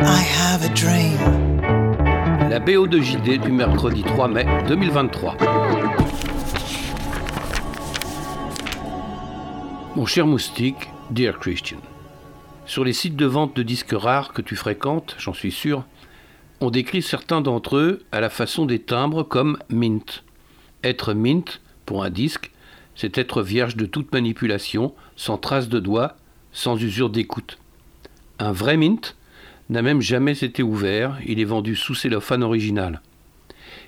I have a dream. La BO de JD du mercredi 3 mai 2023. Mon cher moustique, dear Christian. Sur les sites de vente de disques rares que tu fréquentes, j'en suis sûr, on décrit certains d'entre eux à la façon des timbres comme mint. Être mint, pour un disque, c'est être vierge de toute manipulation, sans trace de doigt, sans usure d'écoute. Un vrai mint n'a même jamais été ouvert, il est vendu sous cellophane original.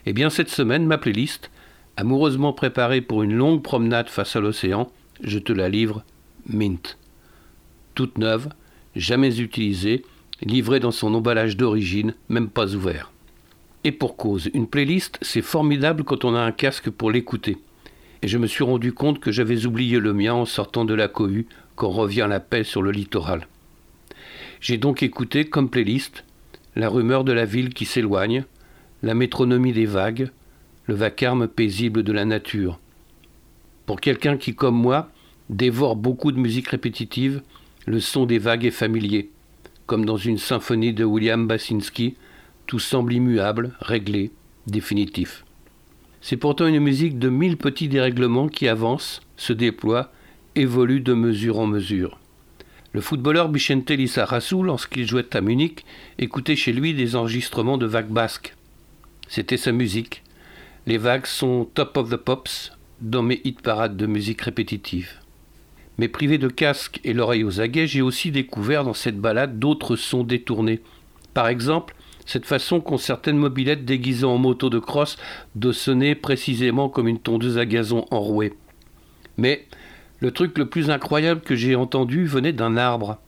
Eh bien cette semaine, ma playlist, amoureusement préparée pour une longue promenade face à l'océan, je te la livre mint. Toute neuve, jamais utilisée, livrée dans son emballage d'origine, même pas ouvert. Et pour cause, une playlist, c'est formidable quand on a un casque pour l'écouter. Et je me suis rendu compte que j'avais oublié le mien en sortant de la cohue quand revient la paix sur le littoral. J'ai donc écouté comme playlist la rumeur de la ville qui s'éloigne, la métronomie des vagues, le vacarme paisible de la nature. Pour quelqu'un qui, comme moi, dévore beaucoup de musique répétitive, le son des vagues est familier, comme dans une symphonie de William Basinski, tout semble immuable, réglé, définitif. C'est pourtant une musique de mille petits dérèglements qui avancent, se déploient, évoluent de mesure en mesure. Le footballeur Bichente Lissarassou, lorsqu'il jouait à Munich, écoutait chez lui des enregistrements de vagues basques. C'était sa musique. Les vagues sont top of the pops dans mes hit parades de musique répétitive. Mais privé de casque et l'oreille aux aguets, j'ai aussi découvert dans cette balade d'autres sons détournés. Par exemple, cette façon qu'ont certaines mobilettes déguisées en moto de crosse de sonner précisément comme une tondeuse à gazon enrouée. Mais le truc le plus incroyable que j'ai entendu venait d'un arbre,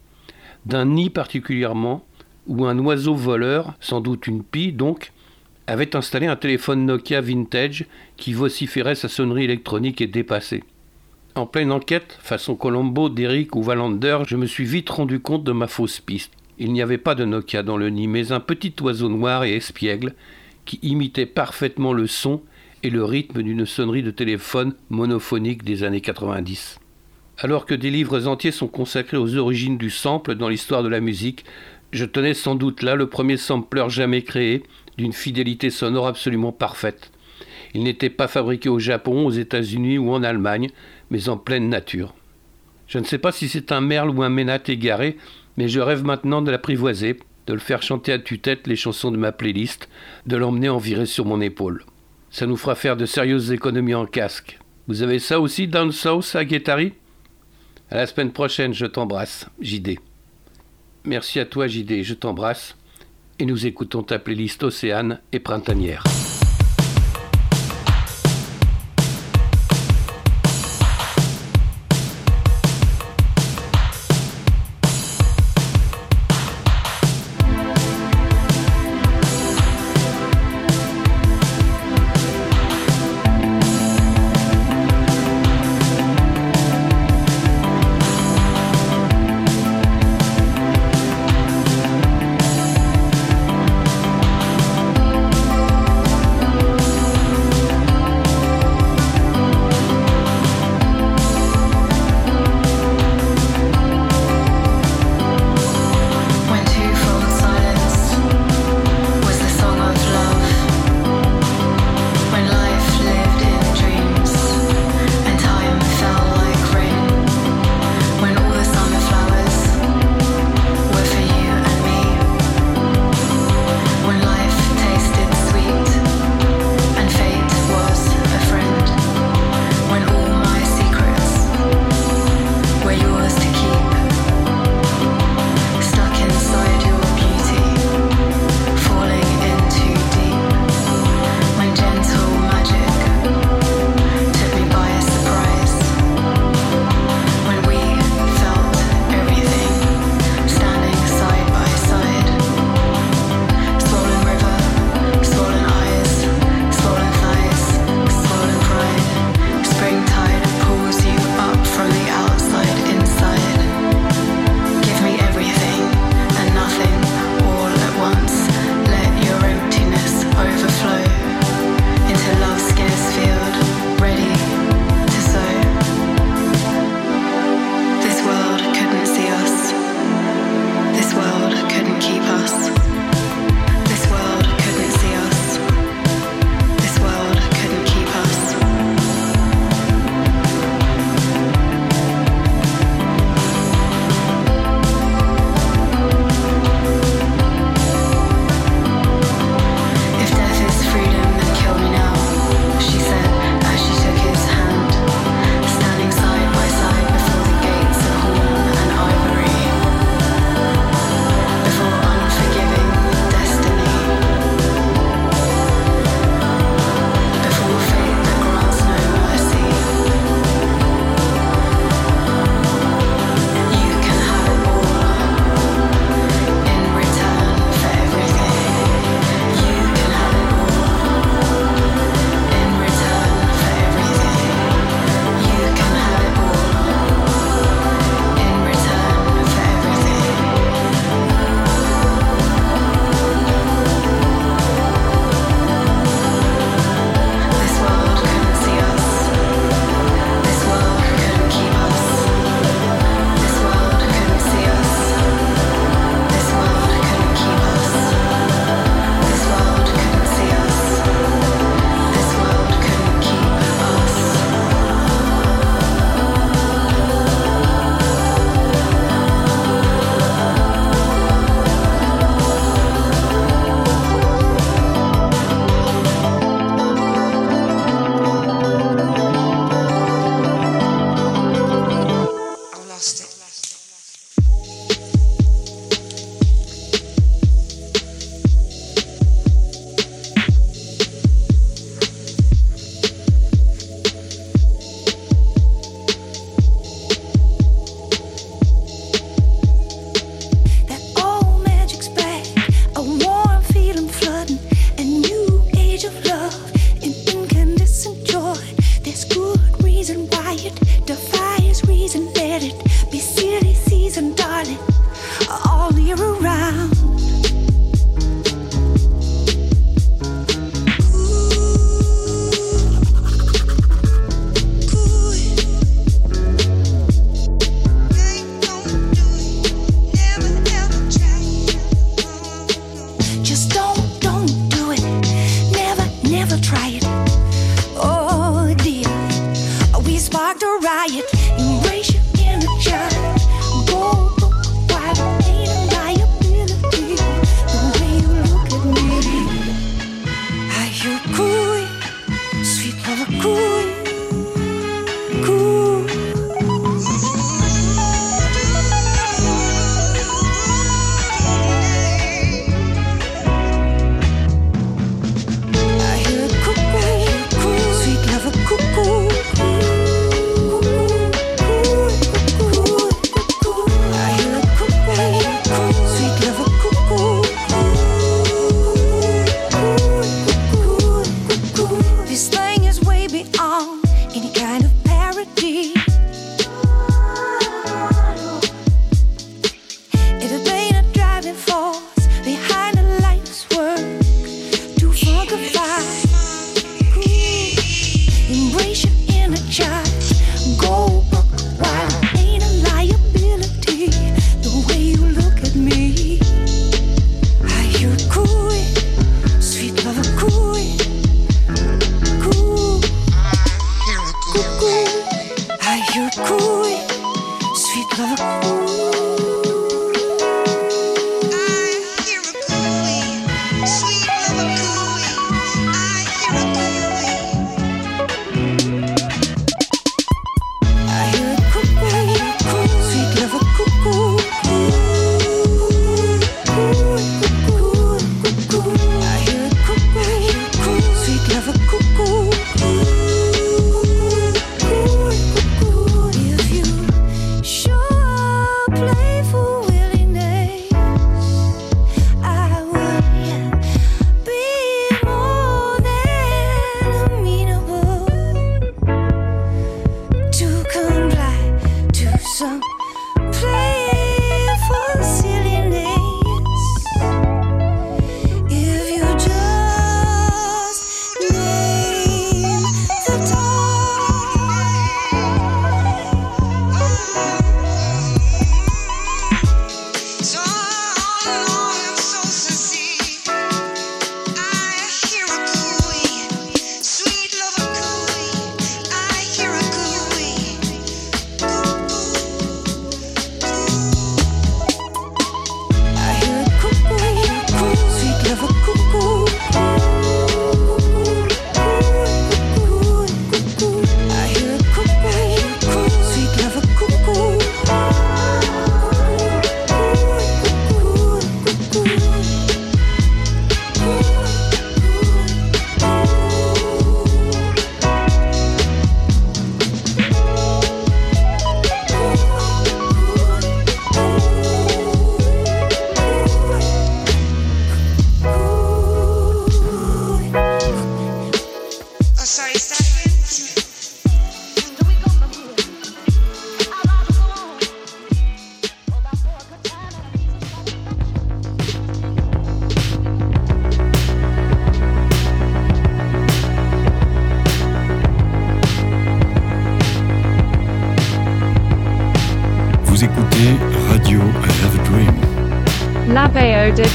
d'un nid particulièrement, où un oiseau voleur, sans doute une pie donc, avait installé un téléphone Nokia vintage qui vociférait sa sonnerie électronique et dépassée. En pleine enquête, façon Colombo, Derrick ou Valander, je me suis vite rendu compte de ma fausse piste. Il n'y avait pas de Nokia dans le nid, mais un petit oiseau noir et espiègle qui imitait parfaitement le son et le rythme d'une sonnerie de téléphone monophonique des années 90. Alors que des livres entiers sont consacrés aux origines du sample dans l'histoire de la musique, je tenais sans doute là le premier sampler jamais créé, d'une fidélité sonore absolument parfaite. Il n'était pas fabriqué au Japon, aux États-Unis ou en Allemagne, mais en pleine nature. Je ne sais pas si c'est un merle ou un ménate égaré, mais je rêve maintenant de l'apprivoiser, de le faire chanter à tue-tête les chansons de ma playlist, de l'emmener en virée sur mon épaule. Ça nous fera faire de sérieuses économies en casque. Vous avez ça aussi down south à Guettari À la semaine prochaine, je t'embrasse, JD. Merci à toi, JD, je t'embrasse. Et nous écoutons ta playlist Océane et Printanière.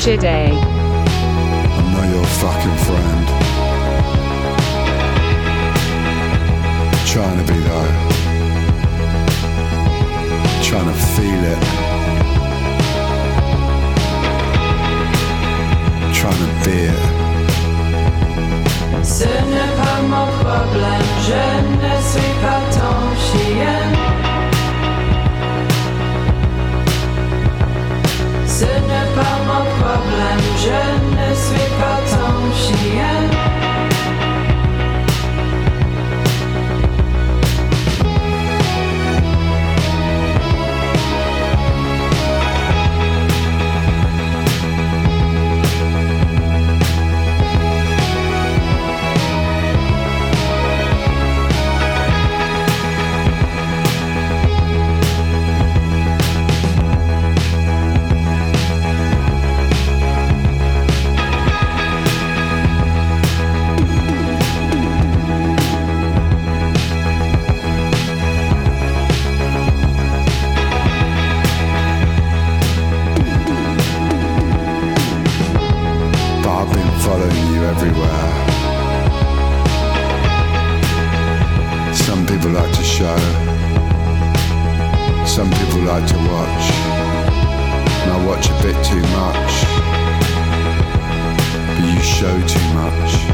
Today. I'm not your fucking friend. Trying to be though. Trying to feel it. Trying to be it. Ce n'est pas mon problème, je ne suis pas ton chien. show. Some people like to watch, and I watch a bit too much. But you show too much.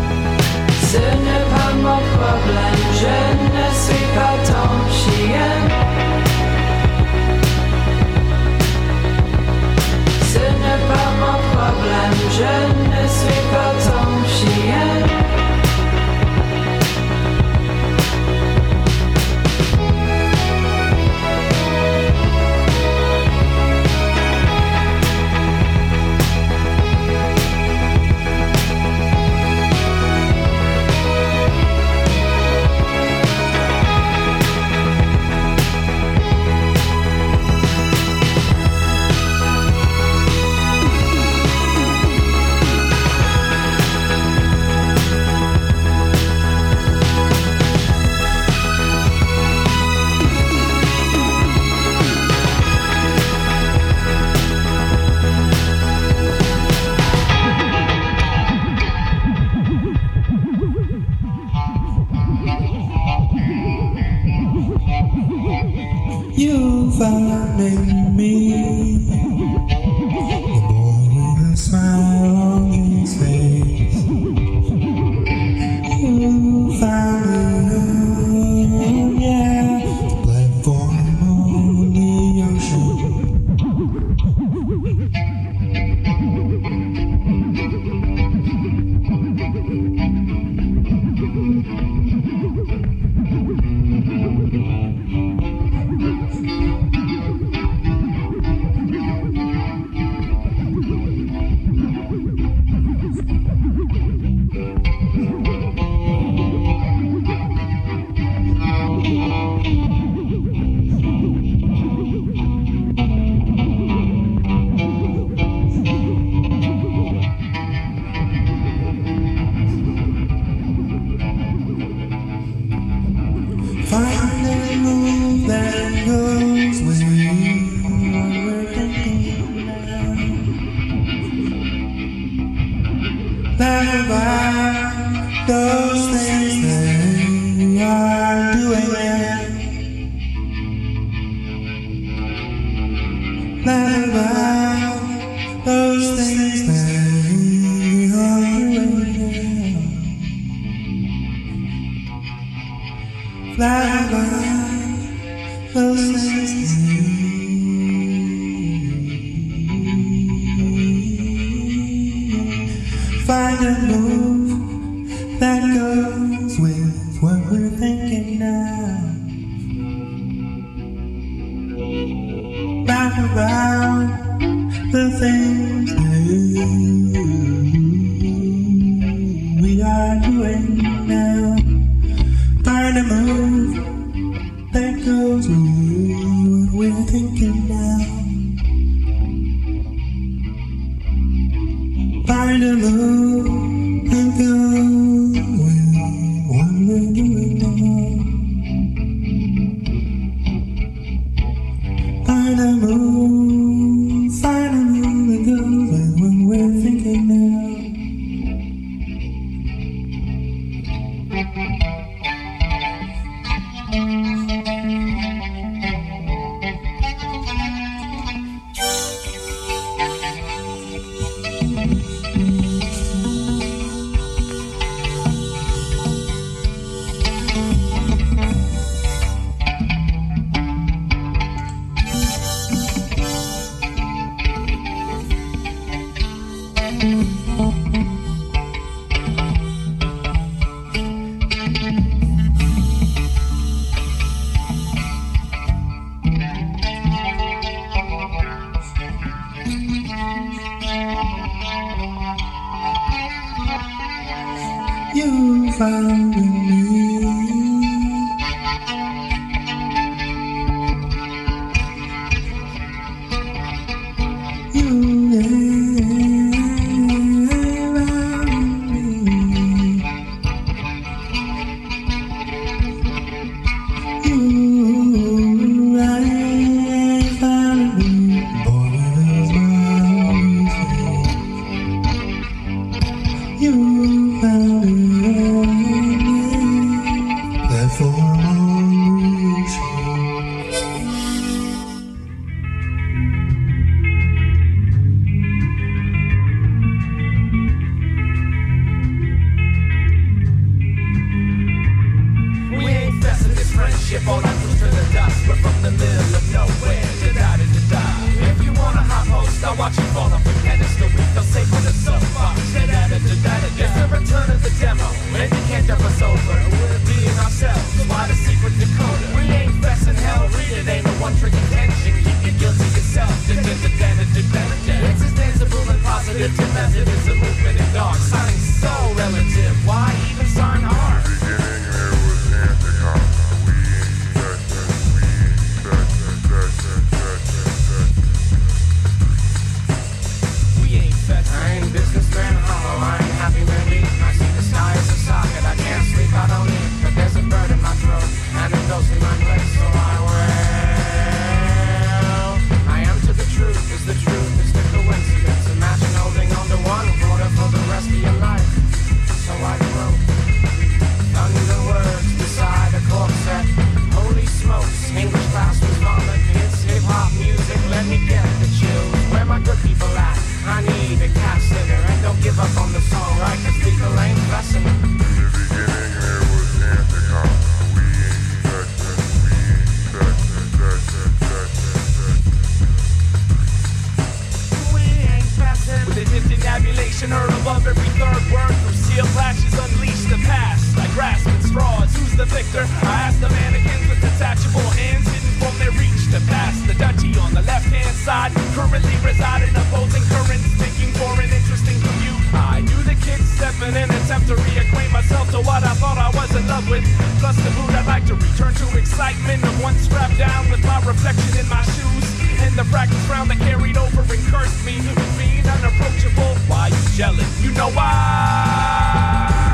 constant mood, I like to return to excitement one strapped down with my reflection in my shoes. And the fractals round that carried over and cursed me with being unapproachable. Why you jealous? You know why?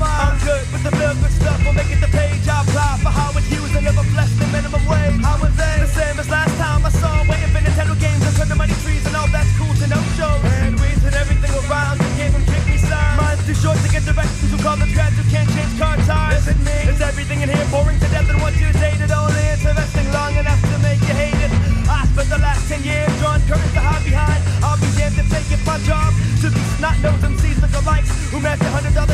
I'm good with the good stuff. We'll make it the page. I apply for Howard Hughes and never bless the minimum wage. It's everything in here boring to death and once you dated all interesting long enough to make you hate it. I spent the last ten years drawing curtains to hide behind. I'll be damned if they get my job to be snot-nosed MCs lookalikes who match a hundred dollars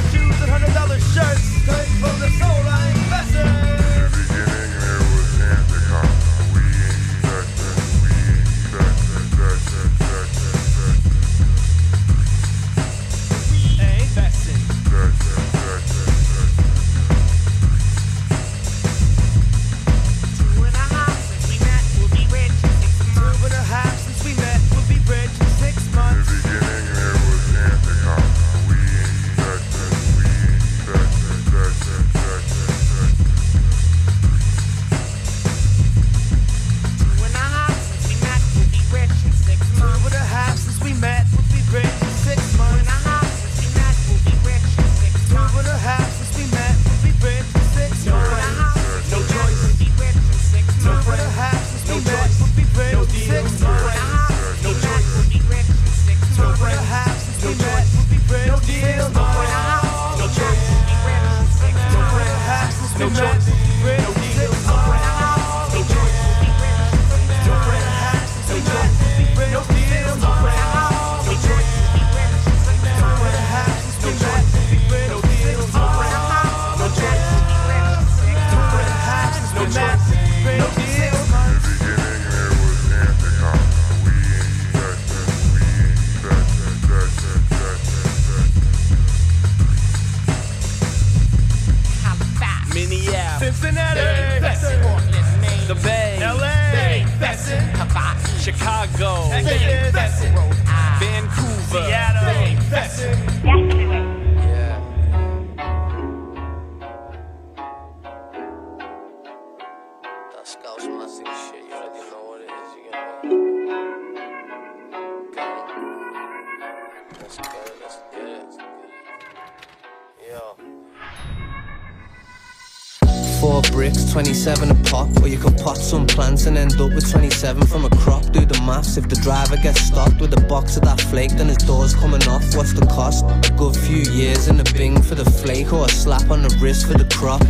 Four bricks, 27 a pop. Or you can pot some plants and end up with 27 from a crop. Do the maths. If the driver gets stopped with a box of that flake, then his door's coming off. What's the cost? A good few years in the bing for the flake, or a slap on the wrist for the crop.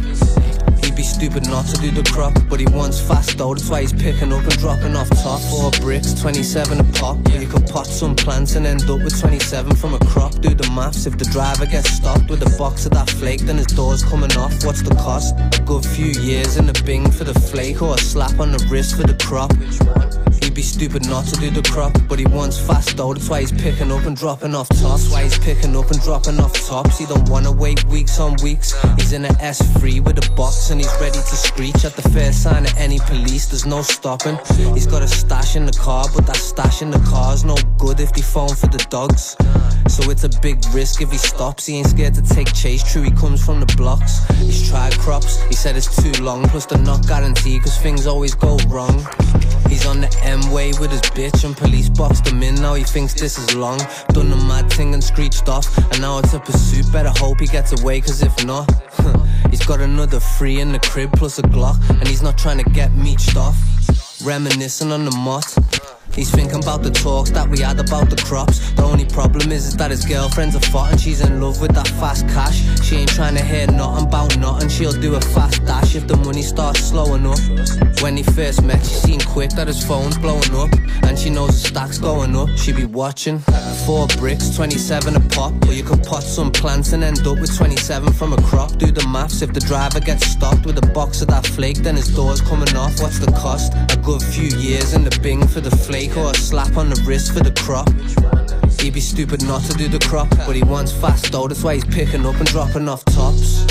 Be stupid not to do the crop, but he wants fast though, that's why he's picking up and dropping off top. Four bricks, 27 a pop. Or you can pot some plants and end up with 27 from a crop. Do the maths. If the driver gets stopped with a box of that flake, then his door's coming off. What's the cost? A good few years in the bing for the flake, or a slap on the wrist for the crop. He'd be stupid not to do the crop, but he wants fast though, that's why he's picking up and dropping off tops. Why he's picking up and dropping off tops. He don't wanna wait weeks on weeks. He's in an S3 with a box and he's ready to screech at the first sign of any police. There's no stopping. He's got a stash in the car, but that stash in the car's no good if they phone for the dogs. So it's a big risk if he stops. He ain't scared to take chase. True, he comes from the blocks. He's tried crops. He said it's too long, plus they're not guaranteed, cause things always go wrong. He's on the M way with his bitch, and police boxed him in. Now he thinks this is long. Done the mad thing and screeched off, and now it's a pursuit. Better hope he gets away, cause if not, he's got another free in the crib plus a Glock, and he's not trying to get meeched off. Reminiscing on the mott. He's thinking about the talks that we had about the crops. The only problem is, is that his girlfriend's a fart and she's in love with that fast cash. She ain't trying to hear nothing about nothing. She'll do a fast dash if the money starts slowing up. When he first met, she seen quick that his phone's blowing up. And she knows the stack's going up. She be watching. Four bricks, 27 a pop. Or you could pot some plants and end up with 27 from a crop. Do the maths. If the driver gets stopped with a box of that flake, then his door's coming off. What's the cost? A good few years in the bing for the flake or a slap on the wrist for the crop. He'd be stupid not to do the crop, but he wants fast though, that's why he's picking up and dropping off tops.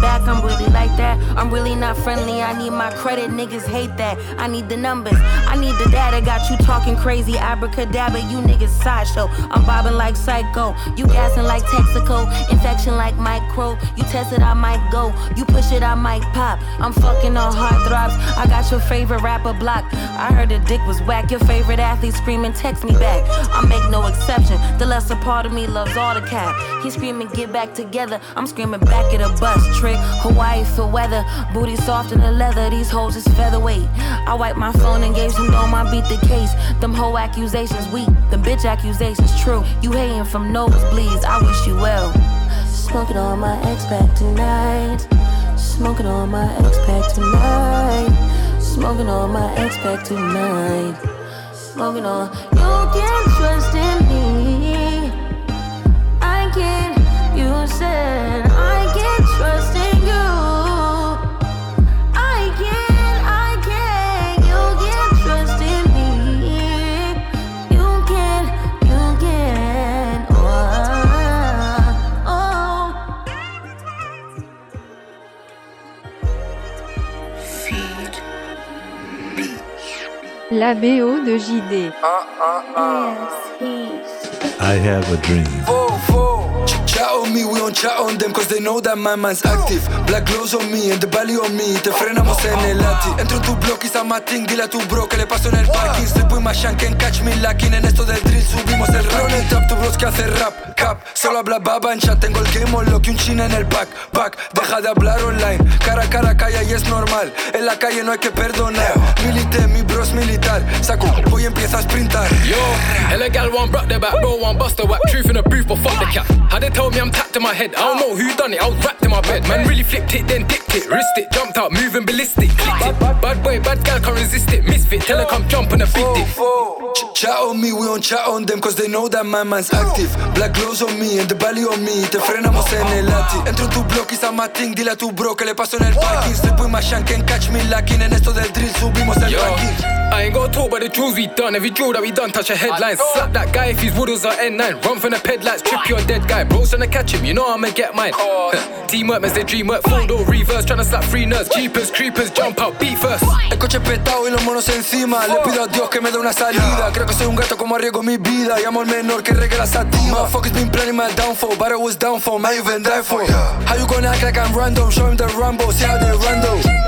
Back. I'm really like that. I'm really not friendly. I need my credit. Niggas hate that. I need the numbers. I need the data. Got you talking crazy. Abracadabra. You niggas sideshow. I'm bobbing like psycho. You gassing like Texaco. Infection like micro. You test it, I might go. You push it, I might pop. I'm fucking on heartthrobs. I got your favorite rapper blocked. I heard the dick was whack. Your favorite athlete screaming, text me back. I make no exception. The lesser part of me loves all the cap. He screaming, get back together. I'm screaming back at a bus. Trick, Hawaii for weather. Booty soft in the leather. These hoes is featherweight. I wiped my phone and gave some dome. I beat the case. Them whole accusations weak. Them bitch accusations true. You hating from nosebleeds. I wish you well. Smoking on my ex back tonight. Smoking on my ex back tonight. Smoking on my ex back tonight. Smoking on. You can't trust in me. La BO de JD. I have a dream. On me, we don't chat on them cause they know that my man's active. Black glows on me and the belly on me Te frenamos en el lati Entro en tu block y Samating Dile a tu bro que le paso en el parking. Slip with my shank and catch me lacking En esto del drill subimos el rap. It up, tu bros que hace rap Cap, solo habla baba en chat Tengo el game on lock y un china en el back Back, deja de hablar online Cara a cara calla y es normal. En la calle no hay que perdonar. Milité, mi bros militar. Saco, voy y empieza a sprintar. Yo, hella gal one broke their back, bro one bust the whack. Truth in the booth, but fuck the cap. How they told me I'm tapped in my head. I don't know who done it, I was wrapped in my bed. Man really flipped it, then dipped it, wrist it, jumped out, moving ballistic, clicked it. Bad boy, bad gal can't resist it. Misfit, tell her come jump on a big dick. Ch- Chat on me, we don't chat on them cause they know that my man's active Black glows on me and the belly on me Te frenamos en el lati Entro en tu block y Samating Dile a tu bro que le paso en el parking Slip with my shank and catch me lacking En esto del drill subimos el Yo, ranking I ain't gonna talk about the drills we done. Every drill that we done touch a headline. Slap that guy if his woodles are N9. Run from the pedlights, trip your dead guy. Bro's tryna catch him, you know I'ma get mine. Teamwork, man, they dream work. Full door reverse, tryna slap three nerds. Jeepers, creepers, jump out, beat first. El coche petado y los monos encima Le pido a Dios que me dé una salida Creo que soy un gato como arriesgo mi vida Llamo al menor que regue la sativa Motherfuckers been planning my downfall But I was down for, man, you even die for How you gonna act like I'm random? Show him the Rambo, see how they random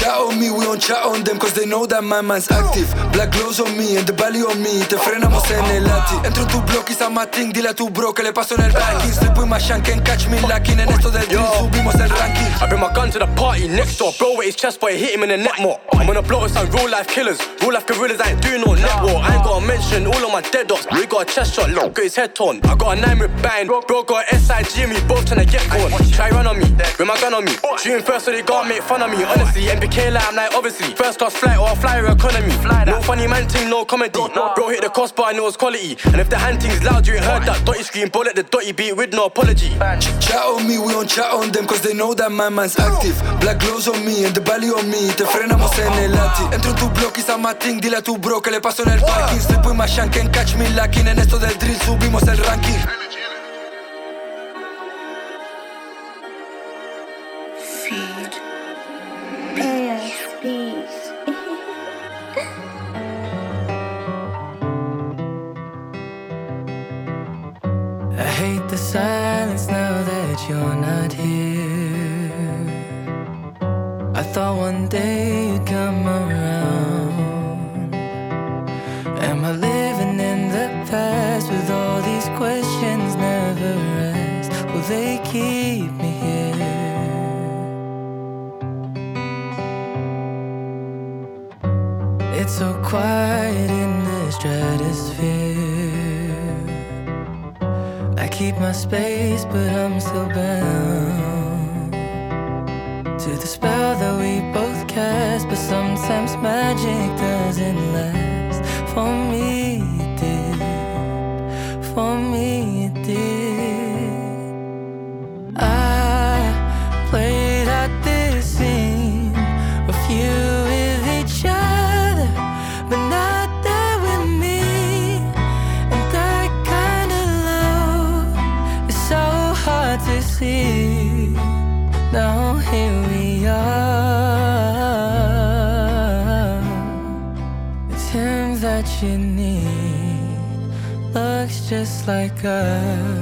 Chat on me, we don't chat on them Cause they know that my man's active Black glows on me and the belly on me Te frenamos en el lati Entro en tu block y Samating Dile a tu bro que le paso en el parking Slip with my shank and catch me lacking En esto del drill subimos el ranking I bring my gun to the party next door. Bro with his chest, boy, hit him in the neck more. I'm on a block with some real life killers. Real life gorillas, I ain't doing no net war. I ain't gotta mention all of my dead dogs. We got a chest shot, look, got his head torn. I got a nine with bang. Bro got SIG and we both tryna get gone. Try run on me, with my gun on me. Shooting first so they can't make fun of me. Honestly, MBK like I'm like, obviously. First class flight or a flyer economy. Fly No funny man thing, no comedy. Bro hit the crossbar and it was quality. And if the hand thing's loud, you ain't heard that. Dotty scream, bro let the dotty beat with no apology. Chat on me, we don't chat on them cause they know that my man's active Black glows on me and the belly on me Te frenamos en el lati Entro en tu block y Samating Dile a tu bro que le paso en el parking Slip with my shank and catch me lacking En esto del drill subimos el ranking the silence now that you're not here. I thought one day you'd come around. Am I living in the past with all these questions never asked? Will they keep me here? It's so quiet keep my space, but I'm still bound to the spell that we both cast. But sometimes magic doesn't last. For me, you need. Looks just like us,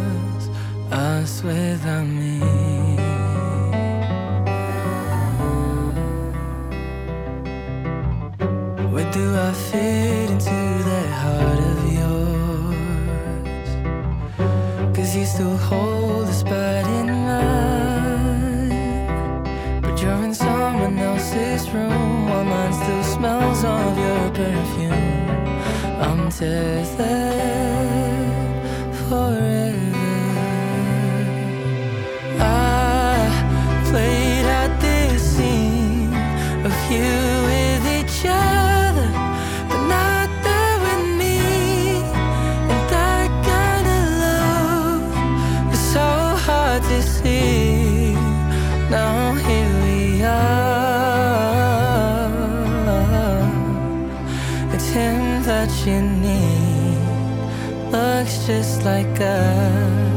answers left forever. I played out this scene of you with each other, but not there with me. And that kind of love is so hard to see. Now here we are. that you just like us.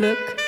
Look.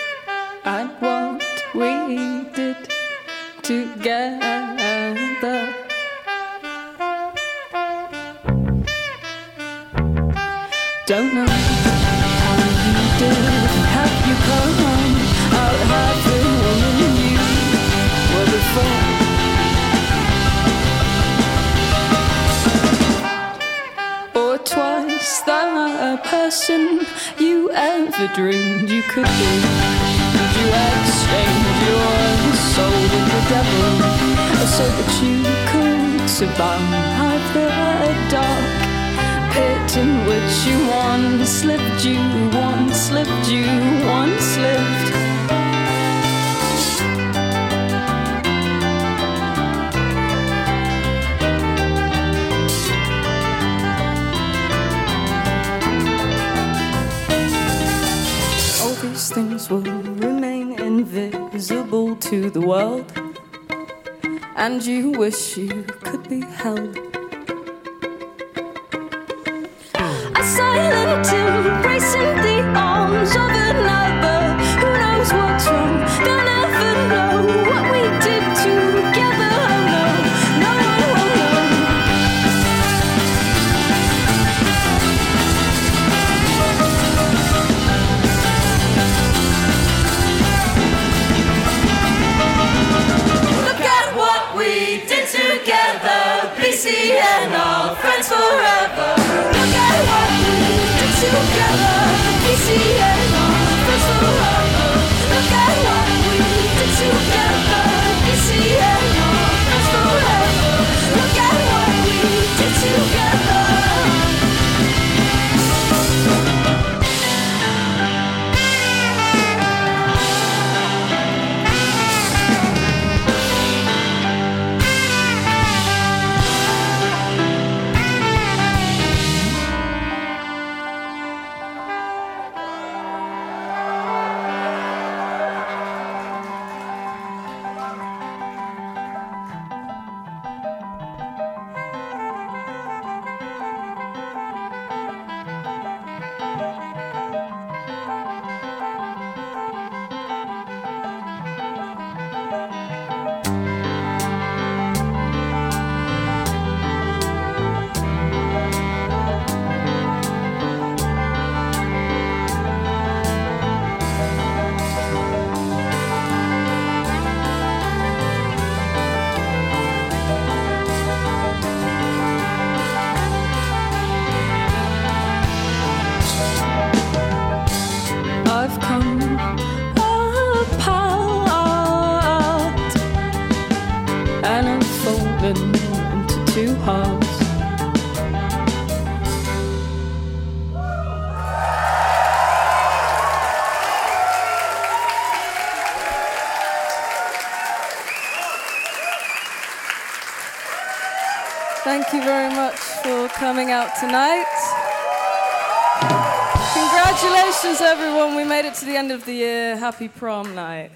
apart. And I'm falling into two halves. Thank you very much for coming out tonight. Congratulations, everyone. We made it to the end of the year. Happy prom night.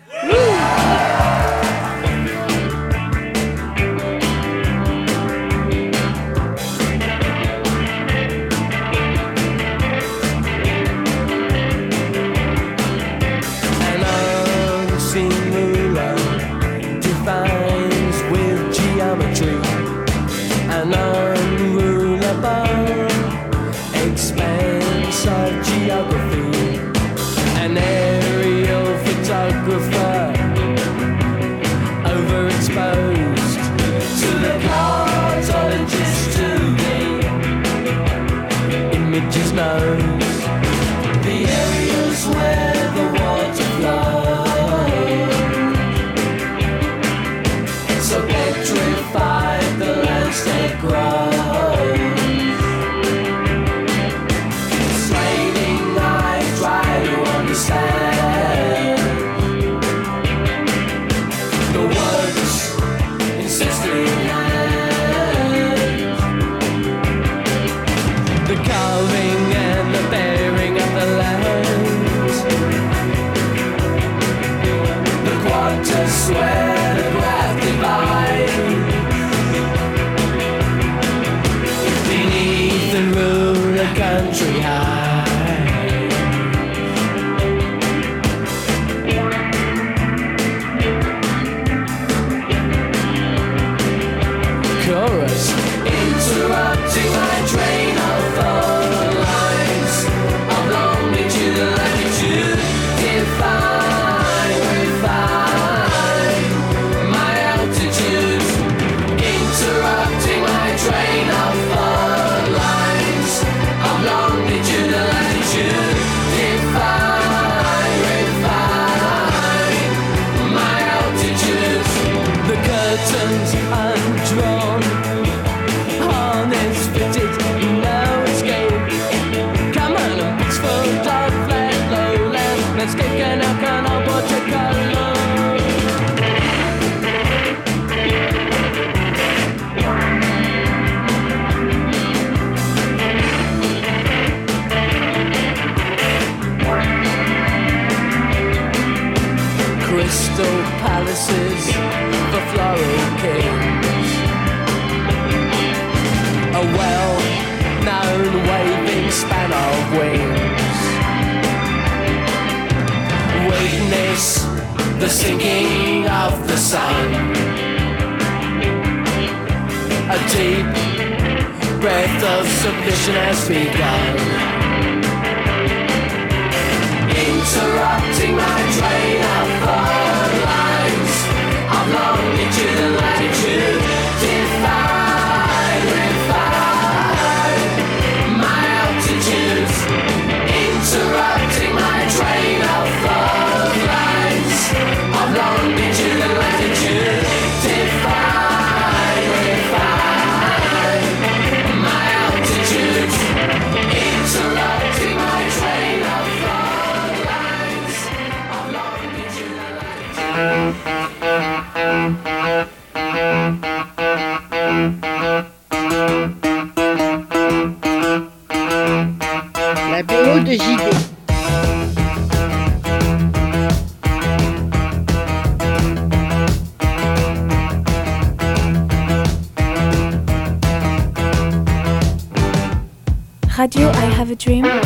snow span of wings. Witness the sinking of the sun. A deep breath of submission has begun. Interrupting my train of thought lines I'm longing to the latitude. dream?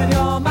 Look at you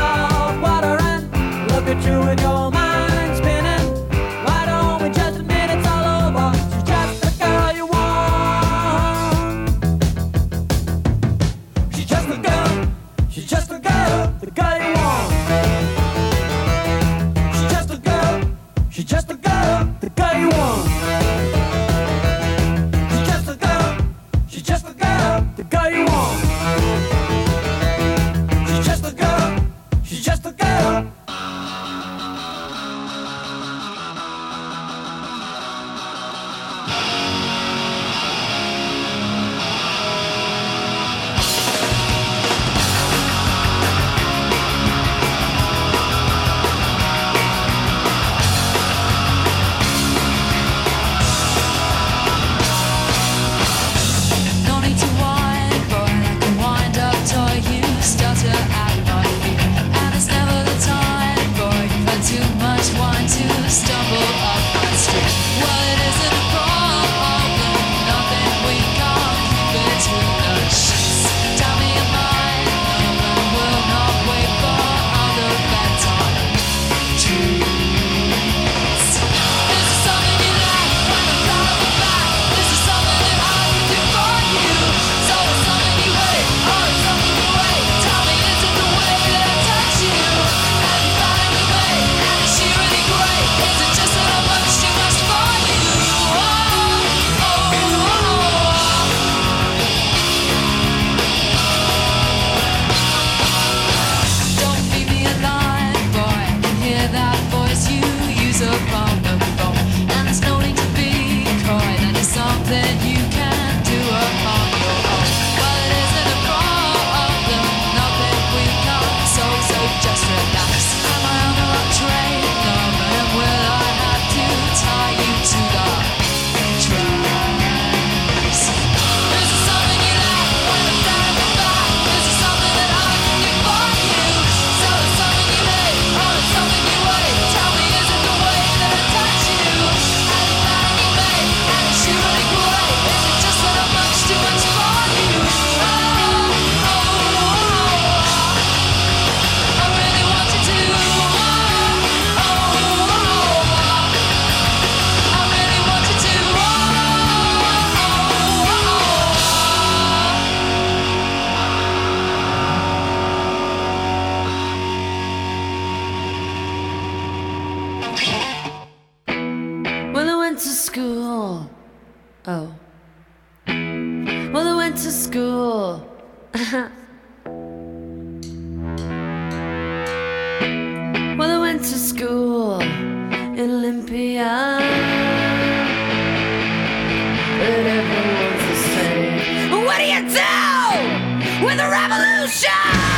with a revolution?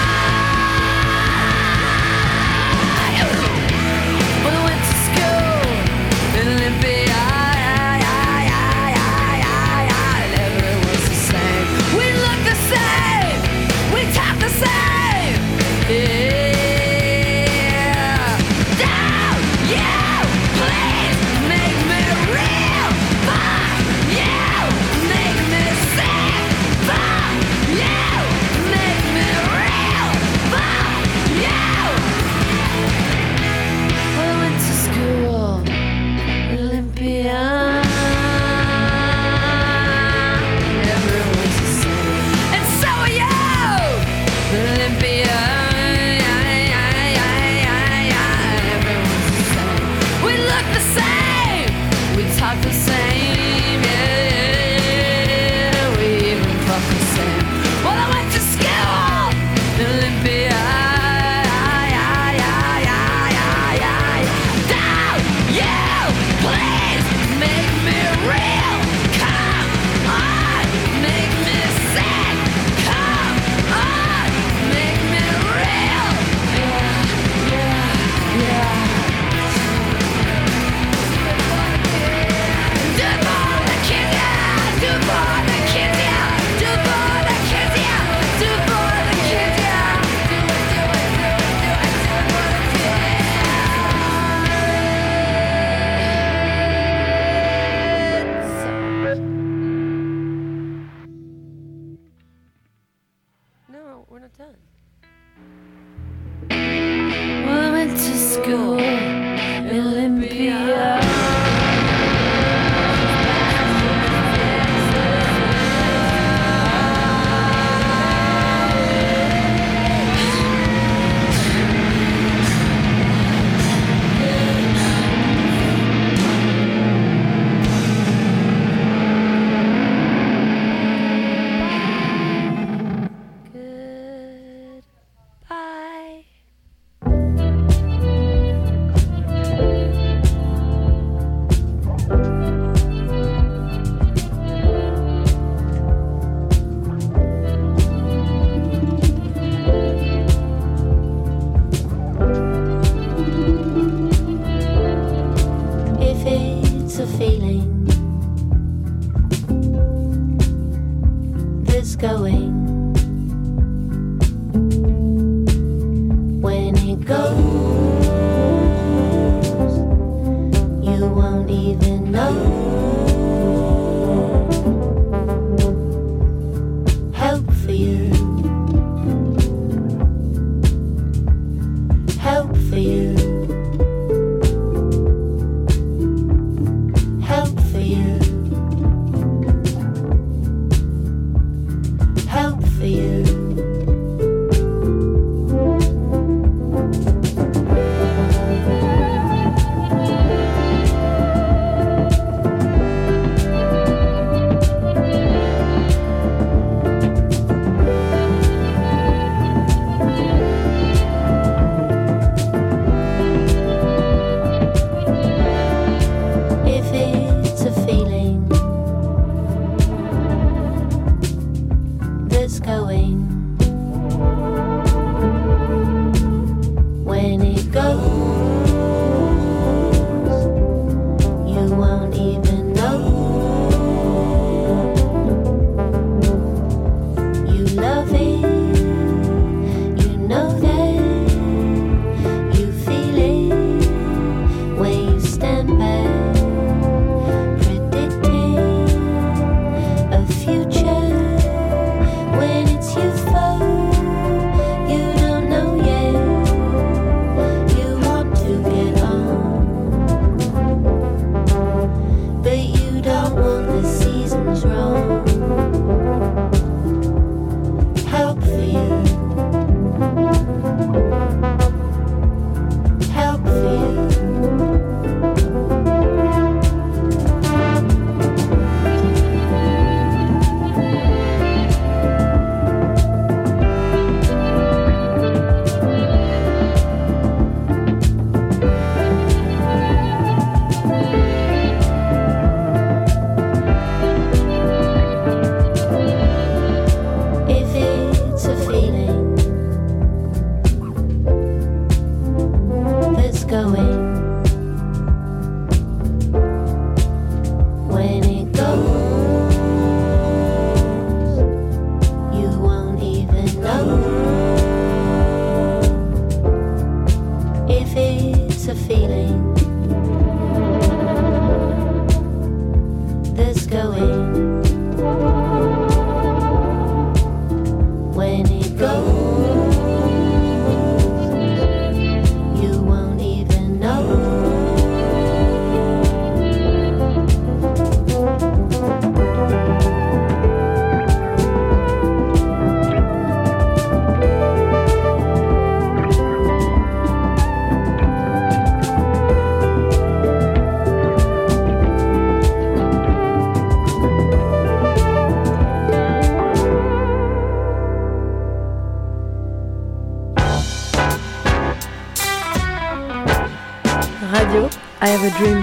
have a dream.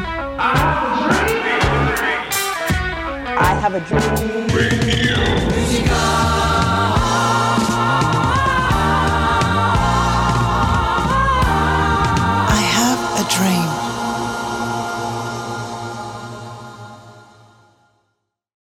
I have a dream. I have a dream.